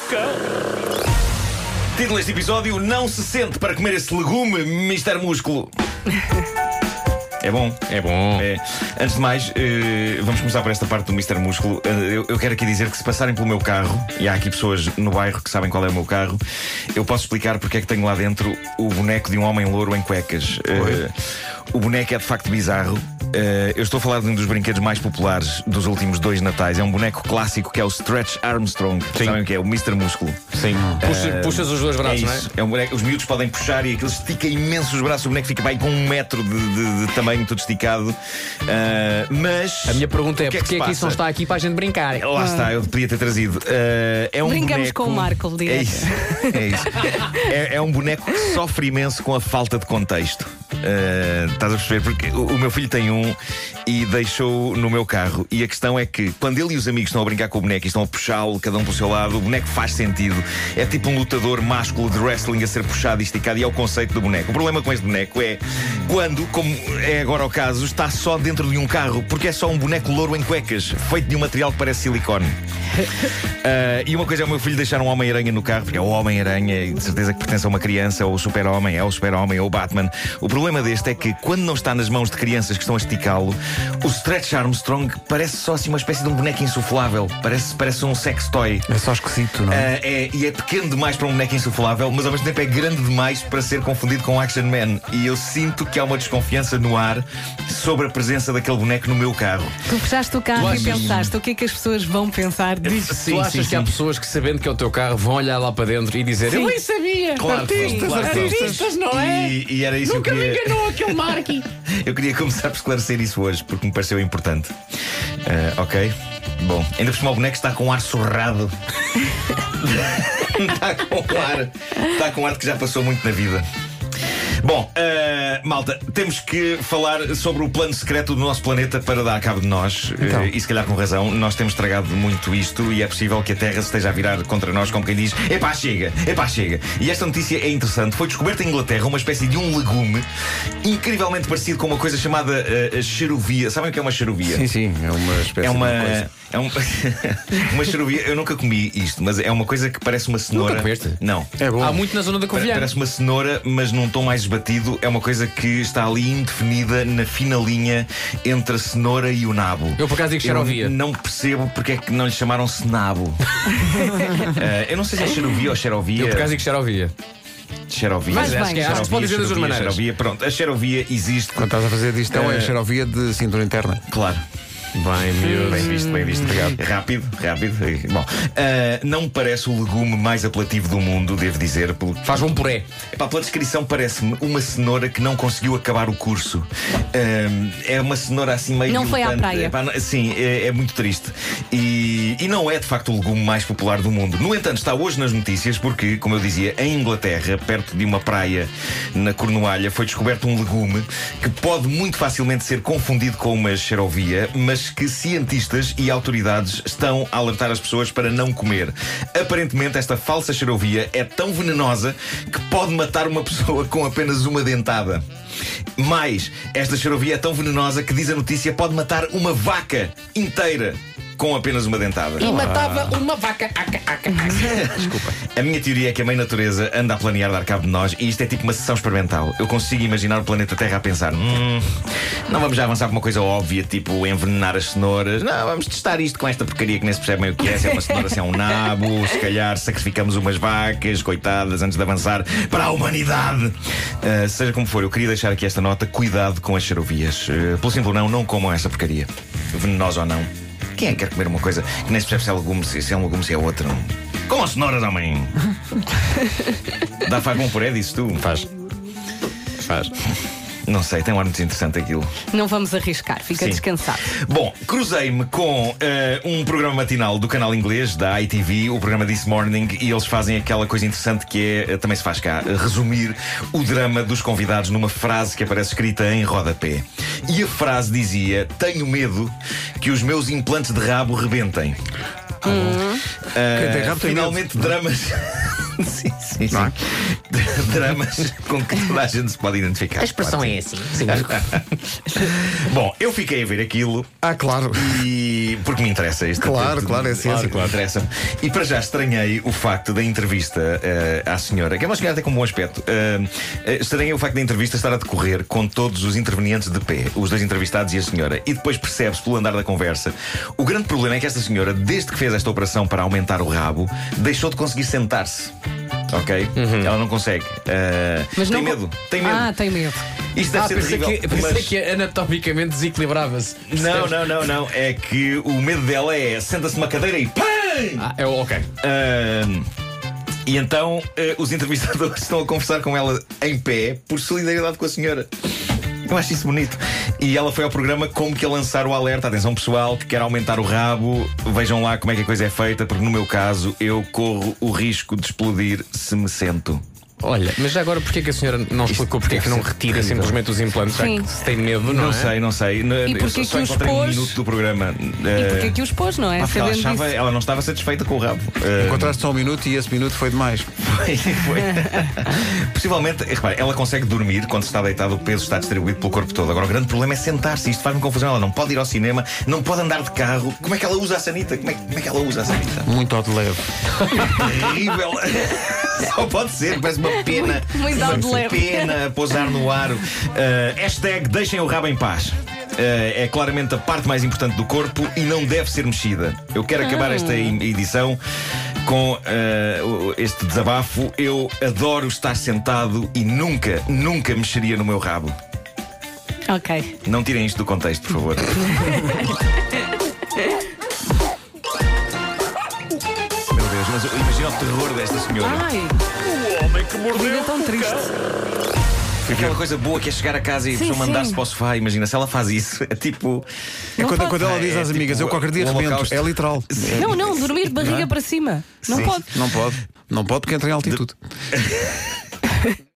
boca. Título deste episódio: Não se sente para comer esse legume, Mr. Músculo. É bom. É bom. É. Antes de mais, eh, vamos começar por esta parte do Mr. Músculo. Eh, eu, eu quero aqui dizer que se passarem pelo meu carro, e há aqui pessoas no bairro que sabem qual é o meu carro, eu posso explicar porque é que tenho lá dentro o boneco de um homem louro em cuecas. Eh, o boneco é de facto bizarro. Eh, eu estou a falar de um dos brinquedos mais populares dos últimos dois natais. É um boneco clássico que é o Stretch Armstrong. Sabem o que é? O Mr. Músculo. Sim. Puxa- puxas os dois É braços, não é? isso. É um boneco, os miúdos podem puxar e aquilo estica imenso os braços. O boneco fica bem com um metro de, de- de tamanho, todo esticado. Ah, mas. A minha pergunta é: que é que porquê é que isso não está aqui para a gente brincar? Lá está, eu podia ter trazido. Ah, é um Brincamos boneco... com o Marco, direto. É isso. É, isso. É, é um boneco que sofre imenso com a falta de contexto. Ah, estás a perceber? Porque o, o meu filho tem um e deixou no meu carro. E a questão é que quando ele e os amigos estão a brincar com o boneco e estão a puxá-lo, cada um pelo seu lado, o boneco faz sentido. É tipo um lutador másculo de wrestling a ser puxado e esticado, e é o conceito do boneco. O problema com este boneco é quando, como é agora o caso, está só dentro de um carro, porque é só um boneco louro em cuecas, feito de um material que parece silicone. Ah, e uma coisa é o meu filho deixar um Homem-Aranha no carro, porque é o Homem-Aranha e de certeza que pertence a uma criança, ou o Super-Homem, é o Super-Homem, ou o Batman. O problema deste é que quando não está nas mãos de crianças que estão a esticá-lo, o Stretch Armstrong parece só assim uma espécie de um boneco insuflável. Parece, parece um sex toy. É só esquisito, não é? é, e é pequeno demais para um boneco insuflável, mas ao mesmo tempo é grande demais para ser confundido com Action Man. E eu sinto que há uma desconfiança no ar sobre a presença daquele boneco no meu carro. Tu fechaste o carro Tu e pensaste o que é que as pessoas vão pensar disto. Sim, tu achas sim, que há sim. pessoas que, sabendo que é o teu carro, vão olhar lá para dentro e dizer: Eu nem sabia! Claro artistas, claro artistas, não é? E, e era isso Nunca que eu me queria... enganou aquele Marky! Eu queria começar por esclarecer isso hoje, porque me pareceu importante. Ah, ok? Bom, ainda por cima o boneco está com um ar surrado. está com um ar. Está com um ar que já passou muito na vida. Bom, malta, temos que falar sobre o plano secreto do nosso planeta para dar cabo de nós. Então. Ah, e se calhar com razão, nós temos tragado muito isto e é possível que a Terra se esteja a virar contra nós, como quem diz: epá, chega, epá, chega. E esta notícia é interessante. Foi descoberta em Inglaterra uma espécie de um legume incrivelmente parecido com uma coisa chamada xerovia. Sabem o que é uma xerovia? Sim, sim, é uma espécie É uma. de coisa. É um, uma xerovia. Eu nunca comi isto, mas é uma coisa que parece uma cenoura. Nunca comeste? Não. É bom. Há muito na zona da Covilhã. Parece uma cenoura, mas num tom mais esbatido. É uma coisa que está ali indefinida na fina linha entre a cenoura e o nabo. Eu, por acaso, digo xerovia. Eu não percebo porque é que não lhe chamaram senabo. Eh, eu não sei se é xerovia ou xerovia. Eu, por acaso, digo xerovia. Xerovia. Vais Acho que é Acho que pode dizer das duas xerovia, maneiras. xerovia. Pronto, a xerovia existe. Quando estás a fazer disto, então é Eh, xerovia de cintura interna. Claro. Bem, miúdo. Bem visto, bem visto. Rápido, rápido. Bom, ah, não me parece o legume mais apelativo do mundo, devo dizer. Pelo... Faz um puré. Epá, pela descrição parece-me uma cenoura que não conseguiu acabar o curso. Ahm, é uma cenoura assim meio. Não foi à praia. Epá, não- sim, é, é muito triste. E, e não é de facto o legume mais popular do mundo. No entanto, está hoje nas notícias porque, como eu dizia, em Inglaterra, perto de uma praia na Cornualha, foi descoberto um legume que pode muito facilmente ser confundido com uma xerovia, mas que cientistas e autoridades estão a alertar as pessoas para não comer. Aparentemente, esta falsa xerovia é tão venenosa que pode matar uma pessoa com apenas uma dentada. Mais, esta xerovia é tão venenosa que diz a notícia pode matar uma vaca inteira com apenas uma dentada. E matava uma vaca. Aca, aca, aca. Desculpa. A minha teoria é que a Mãe Natureza anda a planear dar cabo de nós e isto é tipo uma sessão experimental. Eu consigo imaginar o planeta Terra a pensar: hum, não vamos já avançar com uma coisa óbvia, tipo envenenar as cenouras. Não, vamos testar isto com esta porcaria que nem se percebe bem o que é. Se é uma cenoura, se é um nabo. Se calhar sacrificamos umas vacas, coitadas, antes de avançar para a humanidade. Ah, seja como for, eu queria deixar aqui esta nota: cuidado com as xerovias. Uh, pelo simples não, não comam essa porcaria. Venenosa ou não. Quem é que quer comer uma coisa que nem se percebe se é legume, se é um legume, se é outro? Com as cenouras, homem! Dá faz bom puré, disse tu? Faz. Faz. Não sei, tem um ar muito interessante aquilo. Não vamos arriscar, fica Sim. descansado. Bom, cruzei-me com eh, um programa matinal do canal inglês, da ITV, o programa This Morning, e eles fazem aquela coisa interessante que é, eh, também se faz cá, eh, resumir o drama dos convidados numa frase que aparece escrita em rodapé. E a frase dizia: Tenho medo que os meus implantes de rabo rebentem. Quem tem rabo tem finalmente dramas sim, sim, sim. É? Dramas com que toda a gente se pode identificar. A expressão é assim. Sim. Bom, eu fiquei a ver aquilo Ah, claro. e. porque me interessa isto. Claro, claro, é ciência. Claro, interessa E para já estranhei o facto da entrevista eh, à senhora, que é uma senhora até com um bom aspecto. eh, estranhei o facto da entrevista estar a decorrer com todos os intervenientes de pé, os dois entrevistados e a senhora. E depois percebe-se pelo andar da conversa. O grande problema é que esta senhora, desde que fez esta operação para aumentar o rabo, deixou de conseguir sentar-se. Ok? Ela não consegue. Eh, Mas tem não- medo. Tem medo. Ah, tem medo. Isto deve Ah, ser pensei terrível. que, pensei mas- que anatomicamente desequilibrava-se. Não, não, não, não. É que o medo dela é senta-se numa cadeira e PAM! Ah, é ok. Ahm, e então eh, os entrevistadores estão a conversar com ela em pé por solidariedade com a senhora. Eu acho isso bonito. E ela foi ao programa como que a lançar o alerta. Atenção, pessoal, que quer aumentar o rabo. Vejam lá como é que a coisa é feita, porque no meu caso eu corro o risco de explodir se me sento. Olha, mas já agora porquê que a senhora não explicou porque é que não retira simplesmente os implantes, já Sim. que se tem medo, não, Não, é? sei, não sei. E eu porquê só que os encontrei um pôs? minuto do programa. E Eh, porquê que os pôs, não é? porque ela, Sabendo achava, disso. ela não estava satisfeita com o rabo. Eh, Encontraste só um minuto e esse minuto foi demais. Foi, foi. Possivelmente, repare, ela consegue dormir quando está deitada, o peso está distribuído pelo corpo todo. Agora, o grande problema é sentar-se. Isto faz-me confusão. Ela não pode ir ao cinema, não pode andar de carro. Como é que ela usa a sanita? Como é, como é que ela usa a sanita? Muito ao de leve. Terrível. Só pode ser, parece uma pena. Muito uma de leve. pena a pousar no aro. Uh, hashtag deixem o rabo em paz. Uh, é claramente a parte mais importante do corpo e não deve ser mexida. Eu quero acabar esta em- edição com uh, este desabafo. Eu adoro estar sentado e nunca, nunca mexeria no meu rabo. Ok. Não tirem isto do contexto, por favor. imagina o terror desta senhora. Ai, O homem que que vida tão triste. Aquela coisa boa que é chegar a casa e a Sim, pessoa mandar-se sim. para o sofá. Imagina, se ela faz isso, é tipo. É Não quando, pode. quando ela É, diz às tipo amigas, eu qualquer dia rebento. holocausto. É literal. Não, não, dormir de barriga para cima. Não Sim. pode. Não pode. Não pode porque entra em altitude.